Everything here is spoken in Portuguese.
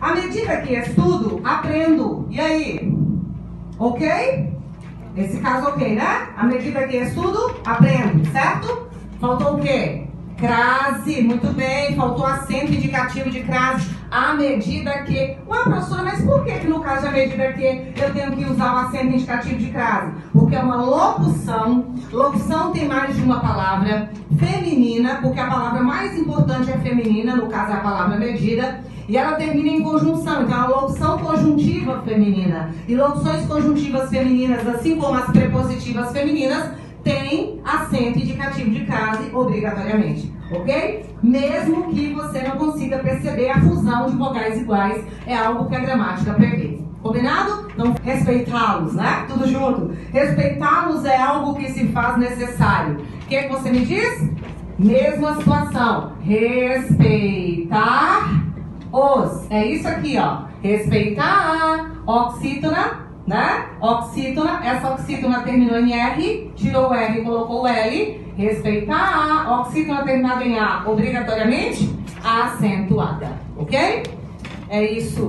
À medida que estudo, aprendo. E aí? Ok? Esse caso ok, né? À medida que estudo, aprendo, certo? Faltou o quê? Crase, muito bem, faltou acento indicativo de crase. À medida que. Ué, professora, mas por que, que no caso à medida que eu tenho que usar o acento indicativo de crase? Porque é uma locução. Locução tem mais de uma palavra feminina, porque a palavra mais importante é feminina, no caso é a palavra medida. E ela termina em conjunção, então é uma locução conjuntiva feminina. E locuções conjuntivas femininas, assim como as prepositivas femininas, tem acento indicativo de crase obrigatoriamente, ok? Mesmo que você não consiga perceber a fusão de vogais iguais, é algo que a gramática prevê. Combinado? Então, respeitá-los, né? Tudo junto. Respeitá-los é algo que se faz necessário. O que, é que você me diz? Mesma situação. Respeitar os. É isso aqui, ó. Respeitar. Oxítona né? Oxítona, essa oxítona terminou em R, tirou o R e colocou o L. Respeitar oxítona terminada em A, obrigatoriamente acentuada, ok? É isso.